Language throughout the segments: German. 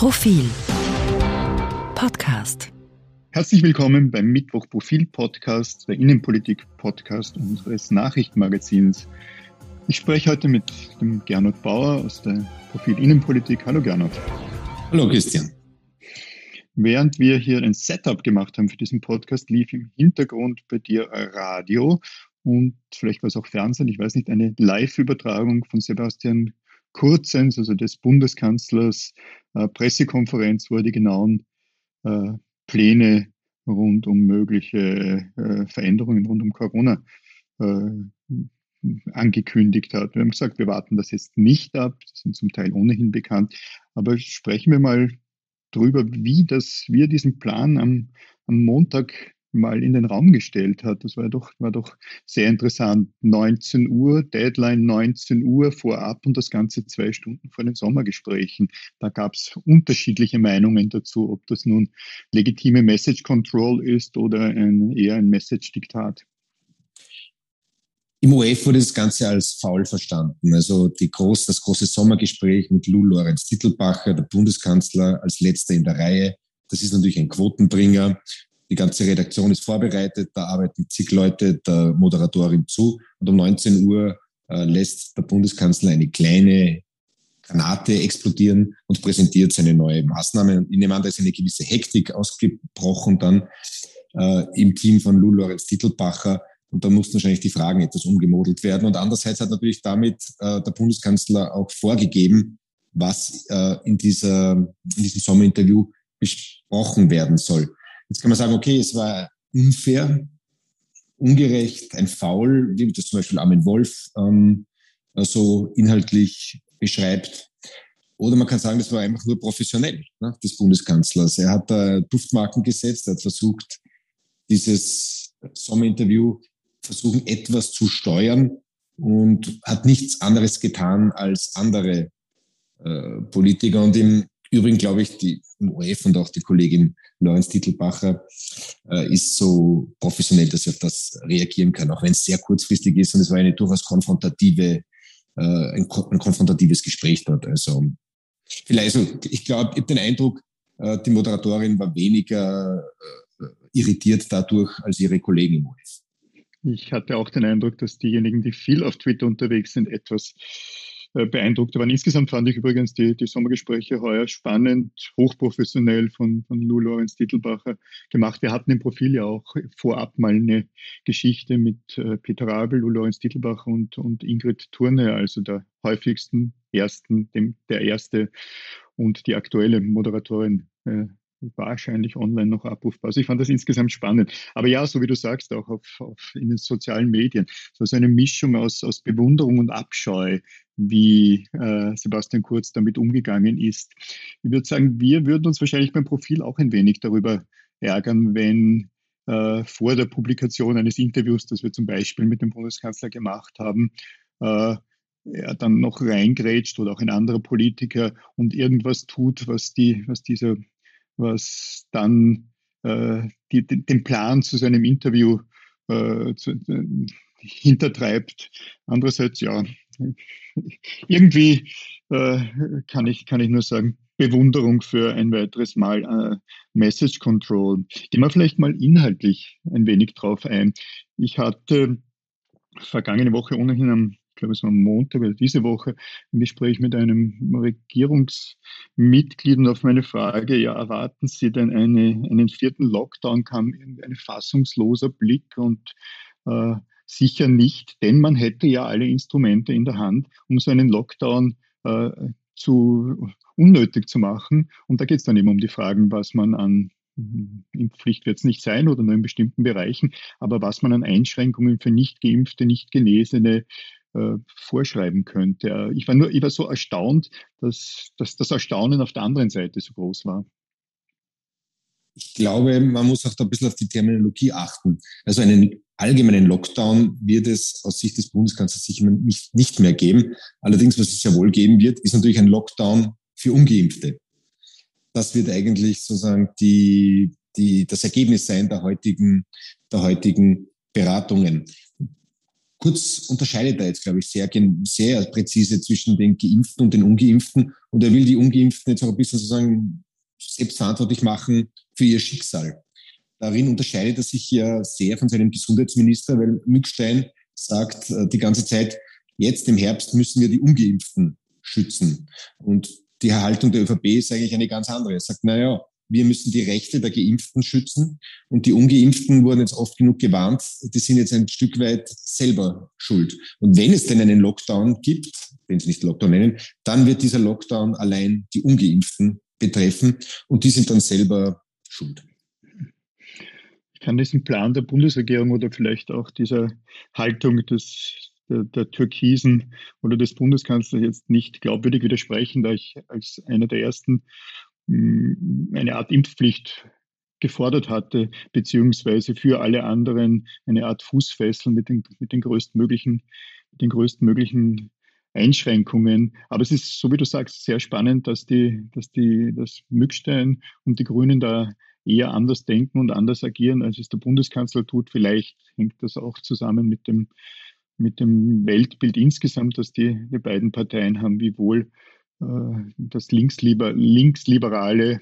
Profil Podcast. Herzlich willkommen beim Mittwoch Profil Podcast, der Innenpolitik Podcast unseres Nachrichtenmagazins. Ich spreche heute mit dem Gernot Bauer aus der Profil Innenpolitik. Hallo Gernot. Hallo Christian. Während wir hier ein Setup gemacht haben für diesen Podcast, lief im Hintergrund bei dir Radio und vielleicht war es auch Fernsehen, ich weiß nicht, eine Live-Übertragung von Sebastian Kurzens, also des Bundeskanzlers, äh, Pressekonferenz, wo er die genauen äh, Pläne rund um mögliche äh, Veränderungen rund um Corona äh, angekündigt hat. Wir haben gesagt, wir warten das jetzt nicht ab, die sind zum Teil ohnehin bekannt, aber sprechen wir mal drüber, wie das, wir diesen Plan am, am Montag mal in den Raum gestellt hat. Das war doch, war doch sehr interessant. 19 Uhr, Deadline 19 Uhr vorab und das Ganze zwei Stunden vor den Sommergesprächen. Da gab es unterschiedliche Meinungen dazu, ob das nun legitime Message Control ist oder ein, eher ein Message-Diktat. Im OF wurde das Ganze als faul verstanden. Also die groß, das große Sommergespräch mit Lou Lorenz Titelbacher, der Bundeskanzler, als letzter in der Reihe. Das ist natürlich ein Quotenbringer. Die ganze Redaktion ist vorbereitet, da arbeiten zig Leute der Moderatorin zu und um 19 Uhr äh, lässt der Bundeskanzler eine kleine Granate explodieren und präsentiert seine neue Maßnahme. Ich nehme an, da ist eine gewisse Hektik ausgebrochen dann äh, im Team von Lou Lorenz Titelbacher und da mussten wahrscheinlich die Fragen etwas umgemodelt werden. Und andererseits hat natürlich damit äh, der Bundeskanzler auch vorgegeben, was äh, in, dieser, in diesem Sommerinterview besprochen werden soll. Jetzt kann man sagen, okay, es war unfair, ungerecht, ein Foul, wie das zum Beispiel Armin Wolf ähm, so inhaltlich beschreibt. Oder man kann sagen, das war einfach nur professionell ne, des Bundeskanzlers. Er hat da Duftmarken gesetzt, er hat versucht, dieses Sommerinterview versuchen, etwas zu steuern und hat nichts anderes getan als andere äh, Politiker. Und im Übrigen glaube ich, die OF und auch die Kollegin Lorenz Titelbacher äh, ist so professionell, dass sie auf das reagieren kann, auch wenn es sehr kurzfristig ist. Und es war eine durchaus konfrontative, äh, ein, ein, konfrontatives Gespräch dort. Also vielleicht, also ich glaube, ich habe den Eindruck, äh, die Moderatorin war weniger äh, irritiert dadurch als ihre Kollegen im OF. Ich hatte auch den Eindruck, dass diejenigen, die viel auf Twitter unterwegs sind, etwas beeindruckt waren. Insgesamt fand ich übrigens die, die Sommergespräche heuer spannend, hochprofessionell von, von Lou Lorenz Titelbacher gemacht. Wir hatten im Profil ja auch vorab mal eine Geschichte mit äh, Peter Rabel, Lou Lorenz Titelbacher und, und Ingrid Turne, also der häufigsten ersten, dem, der erste und die aktuelle Moderatorin äh, wahrscheinlich online noch abrufbar. Also ich fand das insgesamt spannend. Aber ja, so wie du sagst, auch auf, auf in den sozialen Medien, so eine Mischung aus, aus Bewunderung und Abscheu, wie äh, Sebastian Kurz damit umgegangen ist. Ich würde sagen, wir würden uns wahrscheinlich beim Profil auch ein wenig darüber ärgern, wenn äh, vor der Publikation eines Interviews, das wir zum Beispiel mit dem Bundeskanzler gemacht haben, äh, er dann noch reingrätscht oder auch ein anderer Politiker und irgendwas tut, was die, was dieser was dann äh, die, den Plan zu seinem Interview äh, zu, äh, hintertreibt. Andererseits, ja, irgendwie äh, kann, ich, kann ich nur sagen, Bewunderung für ein weiteres Mal äh, Message Control. Gehen wir vielleicht mal inhaltlich ein wenig drauf ein. Ich hatte vergangene Woche ohnehin am glaube es war am Montag oder diese Woche, ein Gespräch mit einem Regierungsmitglied und auf meine Frage, ja, erwarten Sie denn eine, einen vierten Lockdown, kam ein fassungsloser Blick und äh, sicher nicht, denn man hätte ja alle Instrumente in der Hand, um so einen Lockdown äh, zu unnötig zu machen. Und da geht es dann eben um die Fragen, was man an Impfpflicht wird es nicht sein oder nur in bestimmten Bereichen, aber was man an Einschränkungen für nicht geimpfte, nicht Genesene äh, vorschreiben könnte. Ich war nur, ich war so erstaunt, dass, dass das Erstaunen auf der anderen Seite so groß war. Ich glaube, man muss auch da ein bisschen auf die Terminologie achten. Also einen allgemeinen Lockdown wird es aus Sicht des Bundeskanzlers sicher nicht, nicht mehr geben. Allerdings, was es ja wohl geben wird, ist natürlich ein Lockdown für Ungeimpfte. Das wird eigentlich sozusagen die, die, das Ergebnis sein der heutigen, der heutigen Beratungen Kurz unterscheidet er jetzt, glaube ich, sehr, sehr präzise zwischen den Geimpften und den Ungeimpften. Und er will die Ungeimpften jetzt auch ein bisschen sozusagen selbstverantwortlich machen für ihr Schicksal. Darin unterscheidet er sich ja sehr von seinem Gesundheitsminister, weil Mückstein sagt äh, die ganze Zeit, jetzt im Herbst müssen wir die Ungeimpften schützen. Und die Haltung der ÖVP ist eigentlich eine ganz andere. Er sagt, naja, wir müssen die Rechte der Geimpften schützen und die Ungeimpften wurden jetzt oft genug gewarnt, die sind jetzt ein Stück weit selber schuld. Und wenn es denn einen Lockdown gibt, wenn Sie nicht Lockdown nennen, dann wird dieser Lockdown allein die Ungeimpften betreffen und die sind dann selber schuld. Ich kann diesen Plan der Bundesregierung oder vielleicht auch dieser Haltung des, der, der Türkisen oder des Bundeskanzlers jetzt nicht glaubwürdig widersprechen, da ich als einer der ersten eine Art Impfpflicht gefordert hatte, beziehungsweise für alle anderen eine Art Fußfessel mit den, mit den größtmöglichen, mit den größtmöglichen Einschränkungen. Aber es ist, so wie du sagst, sehr spannend, dass die, dass die, das Mückstein und die Grünen da eher anders denken und anders agieren, als es der Bundeskanzler tut. Vielleicht hängt das auch zusammen mit dem, mit dem Weltbild insgesamt, das die, die beiden Parteien haben, wie wohl das linksliber, linksliberale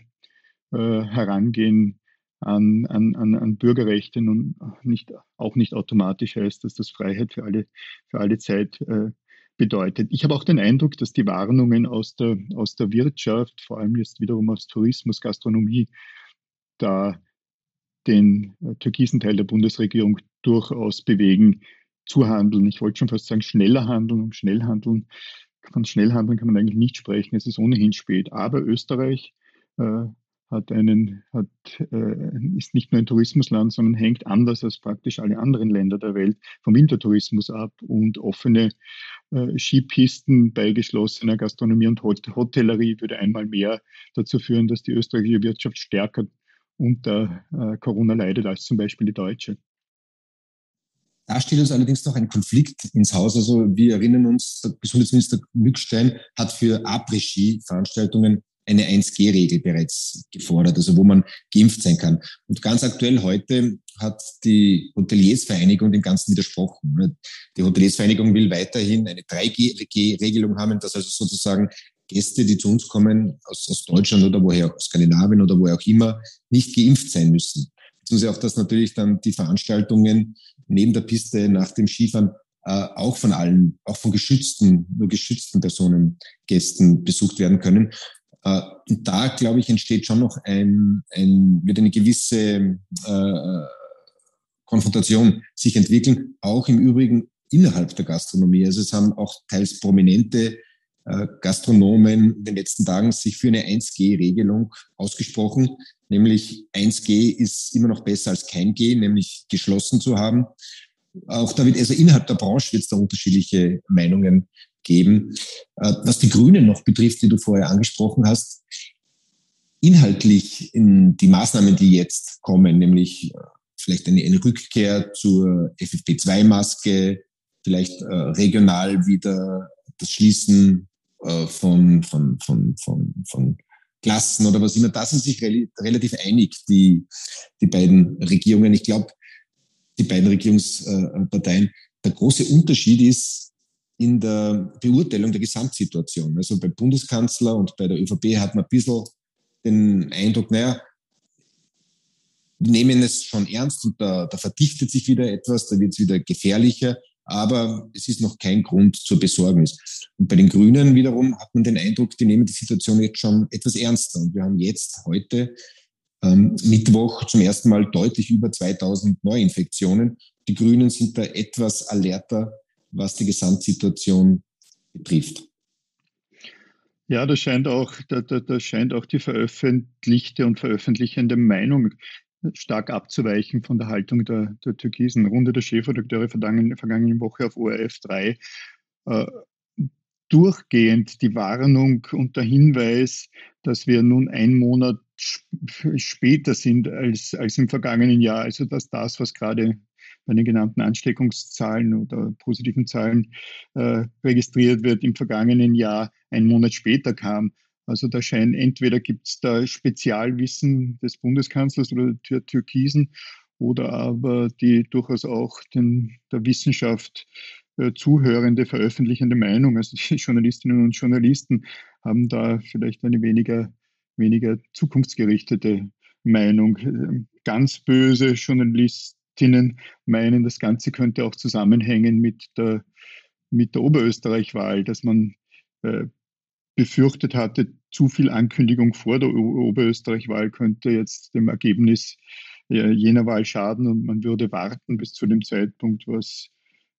äh, Herangehen an, an, an, Bürgerrechte und nicht, auch nicht automatisch heißt, dass das Freiheit für alle, für alle Zeit äh, bedeutet. Ich habe auch den Eindruck, dass die Warnungen aus der, aus der Wirtschaft, vor allem jetzt wiederum aus Tourismus, Gastronomie, da den äh, türkisen Teil der Bundesregierung durchaus bewegen, zu handeln. Ich wollte schon fast sagen, schneller handeln und schnell handeln. Von schnell handeln kann man eigentlich nicht sprechen. Es ist ohnehin spät. Aber Österreich äh, hat einen, hat, äh, ist nicht nur ein Tourismusland, sondern hängt anders als praktisch alle anderen Länder der Welt vom Wintertourismus ab und offene äh, Skipisten bei geschlossener Gastronomie und Hot Hotellerie würde einmal mehr dazu führen, dass die österreichische Wirtschaft stärker unter äh, Corona leidet als zum Beispiel die deutsche. Da steht uns allerdings noch ein Konflikt ins Haus. Also wir erinnern uns, der Gesundheitsminister Mückstein hat für Après-Ski-Veranstaltungen eine 1G-Regel bereits gefordert, also wo man geimpft sein kann. Und ganz aktuell heute hat die Hoteliersvereinigung dem Ganzen widersprochen. Ne? Die Hoteliersvereinigung will weiterhin eine 3G-Regelung haben, dass also sozusagen Gäste, die zu uns kommen, aus, aus Deutschland oder woher, aus Skandinavien oder woher auch immer, nicht geimpft sein müssen. Beziehungsweise auch, dass natürlich dann die Veranstaltungen neben der Piste nach dem Skifahren äh, auch von allen, auch von geschützten, nur geschützten Personen, Gästen besucht werden können. Äh, und da, glaube ich, entsteht schon noch ein, ein wird eine gewisse äh, Konfrontation sich entwickeln, auch im Übrigen innerhalb der Gastronomie. Also es haben auch teils prominente Gastronomen in den letzten Tagen sich für eine 1G-Regelung ausgesprochen, nämlich 1G ist immer noch besser als kein G, nämlich geschlossen zu haben. Auch da wird, also innerhalb der Branche wird es da unterschiedliche Meinungen geben. Äh, was die Grünen noch betrifft, die du vorher angesprochen hast, inhaltlich in die Maßnahmen, die jetzt kommen, nämlich äh, vielleicht eine, eine Rückkehr zur FFP2-Maske, vielleicht äh, regional wieder das Schließen äh, von, von, von, von, von Klassen oder was immer, da sind sich re relativ einig, die, die beiden Regierungen. Ich glaube, die beiden Regierungsparteien. Der große Unterschied ist in der Beurteilung der Gesamtsituation. Also beim Bundeskanzler und bei der ÖVP hat man ein bisschen den Eindruck, naja, die nehmen es schon ernst und da, da verdichtet sich wieder etwas, da wird es wieder gefährlicher, aber es ist noch kein Grund zur Besorgnis. Und bei den Grünen wiederum hat man den Eindruck, die nehmen die Situation jetzt schon etwas ernster. Und wir haben jetzt heute ähm, Mittwoch zum ersten Mal deutlich über 2000 Neuinfektionen. Die Grünen sind da etwas alerter, was die Gesamtsituation betrifft. Ja, da scheint auch, da, da, da scheint auch die veröffentlichte und veröffentlichende Meinung stark abzuweichen von der Haltung der, der Türkisen. Runde der Chefredakteure vergangene, vergangene Woche auf ORF 3 äh, durchgehend die Warnung und der Hinweis, dass wir nun einen Monat später sind als, als im vergangenen Jahr. Also dass das, was gerade bei den genannten Ansteckungszahlen oder positiven Zahlen äh, registriert wird, im vergangenen Jahr einen Monat später kam. Also da scheint entweder gibt es da Spezialwissen des Bundeskanzlers oder der Türkisen oder aber die durchaus auch den, der Wissenschaft äh, zuhörende, veröffentlichende Meinung. Also die Journalistinnen und Journalisten haben da vielleicht eine weniger, weniger zukunftsgerichtete Meinung. Ganz böse Journalistinnen meinen, das Ganze könnte auch zusammenhängen mit der, mit der Oberösterreich-Wahl, dass man äh, befürchtet hatte, zu viel Ankündigung vor der Oberösterreich-Wahl könnte jetzt dem Ergebnis jener Wahl schaden und man würde warten bis zu dem Zeitpunkt, was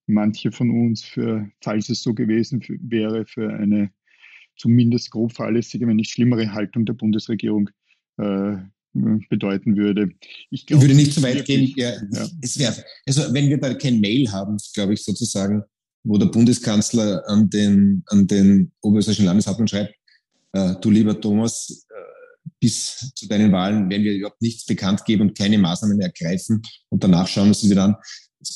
manche von uns für, falls es so gewesen wäre, für eine zumindest grob fahrlässige, wenn nicht schlimmere Haltung der Bundesregierung äh, bedeuten würde. Ich, glaub, ich würde nicht so weit gehen. Ja, ja. Es wäre, also wenn wir da kein Mail haben, glaube ich sozusagen, wo der Bundeskanzler an den, an den oberösterreichischen Landeshauptmann schreibt, äh, du lieber Thomas, äh, bis zu deinen Wahlen werden wir überhaupt nichts bekannt geben und keine Maßnahmen ergreifen und danach schauen wir uns wieder an.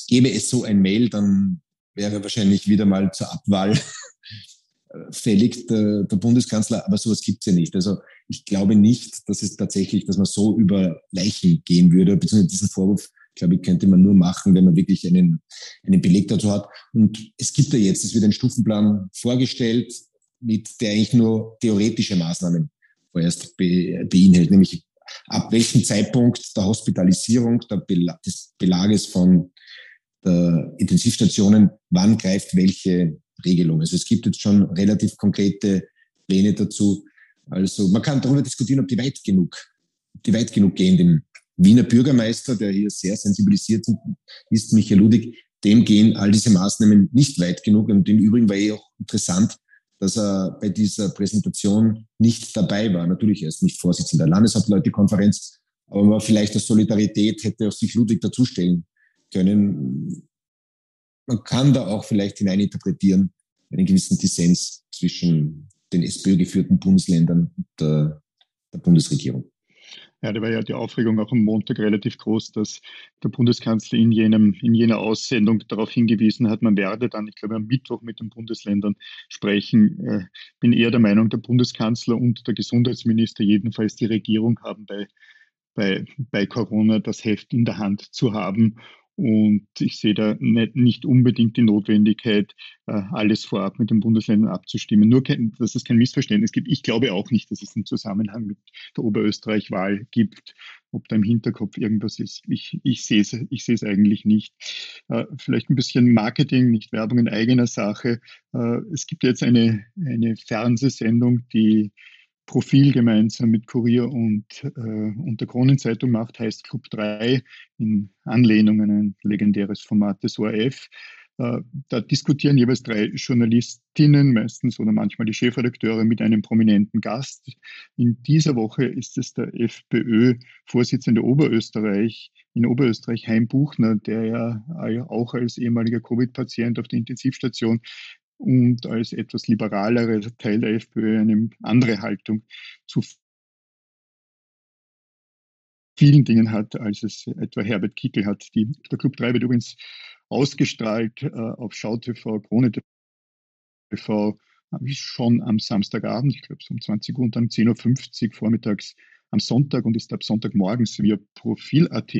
Gäbe es so ein Mail, dann wäre wahrscheinlich wieder mal zur Abwahl fällig der, der Bundeskanzler, aber sowas gibt es ja nicht. Also ich glaube nicht, dass es tatsächlich, dass man so über Leichen gehen würde, beziehungsweise diesen Vorwurf, glaube ich, könnte man nur machen, wenn man wirklich einen, einen Beleg dazu hat. Und es gibt ja jetzt, es wird ein Stufenplan vorgestellt, mit der eigentlich nur theoretische Maßnahmen vorerst be, beinhaltet, nämlich ab welchem Zeitpunkt der Hospitalisierung, der Bela des Belages von der Intensivstationen, wann greift welche Regelung. Also es gibt jetzt schon relativ konkrete Pläne dazu. Also man kann darüber diskutieren, ob die weit genug, die weit genug gehen. Dem Wiener Bürgermeister, der hier sehr sensibilisiert ist, Michael Ludig, dem gehen all diese Maßnahmen nicht weit genug. Und im Übrigen war eh auch interessant, dass er bei dieser Präsentation nicht dabei war. Natürlich, er ist nicht Vorsitzender der Landeshauptleutekonferenz, aber vielleicht aus Solidarität hätte auch sich Ludwig dazustellen können. Man kann da auch vielleicht hineininterpretieren, einen gewissen Dissens zwischen den SPÖ-geführten Bundesländern und der, der Bundesregierung. Ja, da war ja die Aufregung auch am Montag relativ groß, dass der Bundeskanzler in, jenem, in jener Aussendung darauf hingewiesen hat, man werde dann, ich glaube, am Mittwoch mit den Bundesländern sprechen. Ich äh, bin eher der Meinung, der Bundeskanzler und der Gesundheitsminister, jedenfalls die Regierung, haben bei, bei, bei Corona das Heft in der Hand zu haben und ich sehe da nicht, nicht unbedingt die Notwendigkeit, äh, alles vorab mit den Bundesländern abzustimmen. Nur, dass es kein Missverständnis gibt. Ich glaube auch nicht, dass es einen Zusammenhang mit der Oberösterreich-Wahl gibt, ob da im Hinterkopf irgendwas ist. Ich, ich sehe es ich sehe es eigentlich nicht. Äh, vielleicht ein bisschen Marketing, nicht Werbung in eigener Sache. Äh, es gibt jetzt eine, eine Fernsehsendung, die Profil gemeinsam mit Kurier und, äh, und der Kronenzeitung macht, heißt Club 3 in Anlehnung an ein legendäres Format des ORF. Äh, da diskutieren jeweils drei Journalistinnen, meistens oder manchmal die Chefredakteure, mit einem prominenten Gast. In dieser Woche ist es der FPÖ-Vorsitzende Oberösterreich, in Oberösterreich, Heim Buchner, der ja auch als ehemaliger Covid-Patient auf der Intensivstation und als etwas liberalerer Teil der FPÖ eine andere Haltung zu vielen Dingen hat, als es etwa Herbert Kickel hat. Die, der Club 3 wird übrigens ausgestrahlt äh, auf SchauTV, Krone TV, äh, schon am Samstagabend, ich glaube um 20 Uhr und dann 10.50 Uhr vormittags am Sonntag und ist ab Sonntagmorgens via Profil.at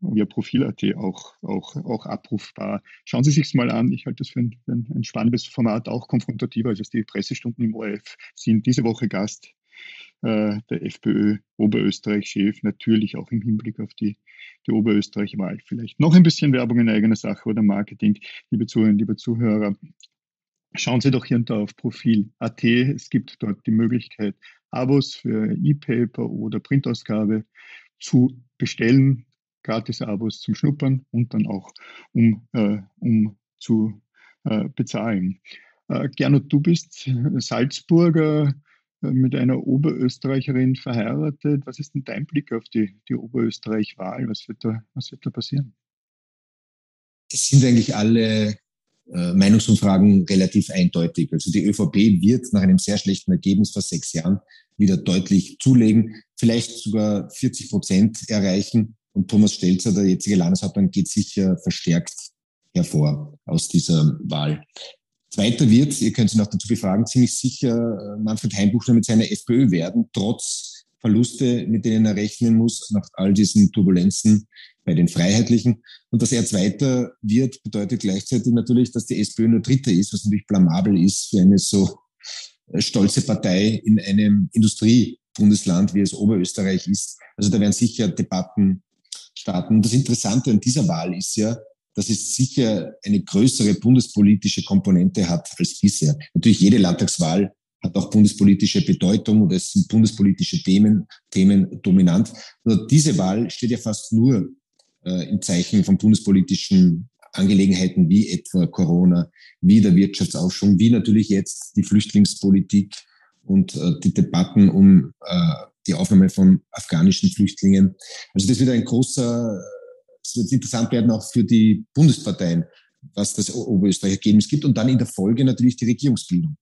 via Profil.at auch, auch, auch abrufbar. Schauen Sie sich mal an. Ich halte das für ein, für ein spannendes Format, auch konfrontativer als die Pressestunden im ORF sind. Diese Woche Gast äh, der FPÖ Oberösterreich-Chef, natürlich auch im Hinblick auf die, die Oberösterreich-Wahl. Vielleicht noch ein bisschen Werbung in eigener Sache oder Marketing, liebe Zuhörerinnen, liebe Zuhörer. Schauen Sie doch hier und da auf Profil.at. Es gibt dort die Möglichkeit, Abos für E-Paper oder Printausgabe zu bestellen Gratis-Abos zum Schnuppern und dann auch um, äh, um zu äh, bezahlen. Äh, Gernot, du bist Salzburger äh, mit einer Oberösterreicherin verheiratet. Was ist denn dein Blick auf die, die Oberösterreich-Wahl? Was, wird da, was wird da passieren? Es sind eigentlich alle äh, Meinungsumfragen relativ eindeutig. Also die ÖVP wird nach einem sehr schlechten Ergebnis vor sechs Jahren wieder deutlich zulegen, vielleicht sogar 40 Prozent erreichen. Und Thomas Stelzer, der jetzige Landeshauptmann, geht sicher verstärkt hervor aus dieser Wahl. Zweiter wird, ihr könnt Sie noch dazu befragen, ziemlich sicher äh, Manfred Heimbuchner mit seiner FPÖ werden, trotz Verluste, mit denen er rechnen muss, nach all diesen Turbulenzen bei den Freiheitlichen. Und dass er Zweiter wird, bedeutet gleichzeitig natürlich, dass die SPÖ nur Dritter ist, was natürlich blamabel ist für eine so äh, stolze Partei in einem Industriebundesland, wie es Oberösterreich ist. Also da werden sicher Debatten starten. Und das Interessante an dieser Wahl ist ja, dass es sicher eine größere bundespolitische Komponente hat als bisher. Natürlich jede Landtagswahl hat auch bundespolitische Bedeutung oder es sind bundespolitische Themen, Themen dominant. Nur diese Wahl steht ja fast nur äh, im Zeichen von bundespolitischen Angelegenheiten wie etwa Corona, wie der Wirtschaftsaufschwung, wie natürlich jetzt die Flüchtlingspolitik und äh, die Debatten um äh, die Aufnahme von afghanischen Flüchtlingen. Also das wird ein großer, es wird interessant werden auch für die Bundesparteien, was das Oberösterreich Ergebnis gibt und dann in der Folge natürlich die Regierungsbildung.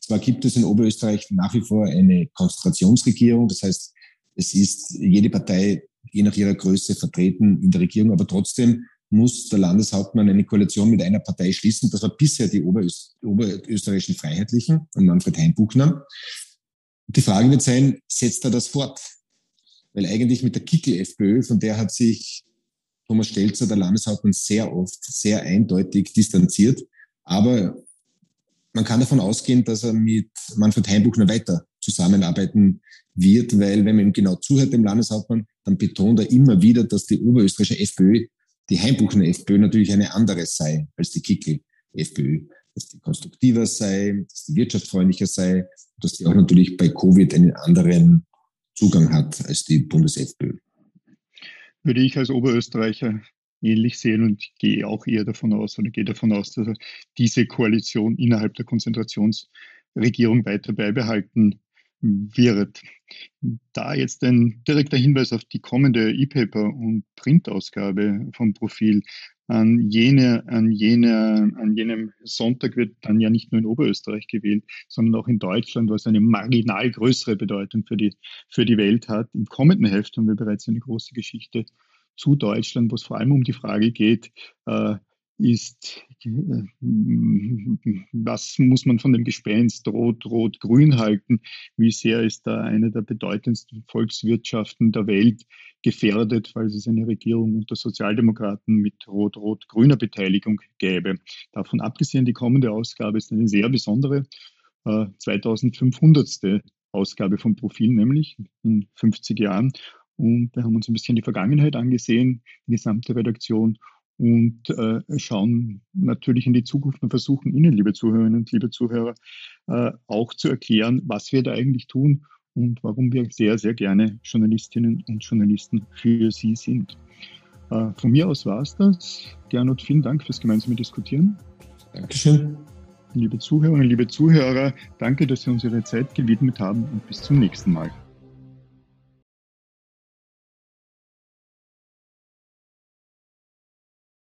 Zwar gibt es in Oberösterreich nach wie vor eine Konzentrationsregierung, das heißt, es ist jede Partei je nach ihrer Größe vertreten in der Regierung, aber trotzdem muss der Landeshauptmann eine Koalition mit einer Partei schließen. Das war bisher die Oberöst oberösterreichischen Freiheitlichen und Manfred Heimbuchner. Die Frage wird sein, setzt er das fort? Weil eigentlich mit der Kickel-FPÖ, von der hat sich Thomas Stelzer, der Landeshauptmann, sehr oft sehr eindeutig distanziert. Aber man kann davon ausgehen, dass er mit Manfred Heimbuchner weiter zusammenarbeiten wird, weil wenn man ihm genau zuhört, dem Landeshauptmann, dann betont er immer wieder, dass die oberösterreichische FPÖ, die Heimbuchner FPÖ natürlich eine andere sei als die Kickel FPÖ. Dass die konstruktiver sei, dass die wirtschaftsfreundlicher sei, dass die auch natürlich bei Covid einen anderen Zugang hat als die Bundes-FPÖ. Würde ich als Oberösterreicher ähnlich sehen und gehe auch eher davon aus oder gehe davon aus, dass diese Koalition innerhalb der Konzentrationsregierung weiter beibehalten wird. Da jetzt ein direkter Hinweis auf die kommende E-Paper- und Printausgabe vom Profil. An, jene, an, jene, an jenem Sonntag wird dann ja nicht nur in Oberösterreich gewählt, sondern auch in Deutschland, was eine marginal größere Bedeutung für die, für die Welt hat. Im kommenden Heft haben wir bereits eine große Geschichte zu Deutschland, wo es vor allem um die Frage geht, äh, ist, was muss man von dem Gespenst Rot, Rot, Grün halten? Wie sehr ist da eine der bedeutendsten Volkswirtschaften der Welt gefährdet, weil es eine Regierung unter Sozialdemokraten mit Rot, Rot, grüner Beteiligung gäbe? Davon abgesehen, die kommende Ausgabe ist eine sehr besondere, äh, 2500. Ausgabe vom Profil, nämlich in 50 Jahren. Und wir haben uns ein bisschen die Vergangenheit angesehen, die gesamte Redaktion und äh, schauen natürlich in die Zukunft und versuchen Ihnen, liebe Zuhörerinnen und liebe Zuhörer, äh, auch zu erklären, was wir da eigentlich tun und warum wir sehr, sehr gerne Journalistinnen und Journalisten für Sie sind. Äh, von mir aus war es das. Gernot, vielen Dank fürs gemeinsame Diskutieren. Dankeschön. Liebe Zuhörerinnen, liebe Zuhörer, danke, dass Sie uns Ihre Zeit gewidmet haben und bis zum nächsten Mal.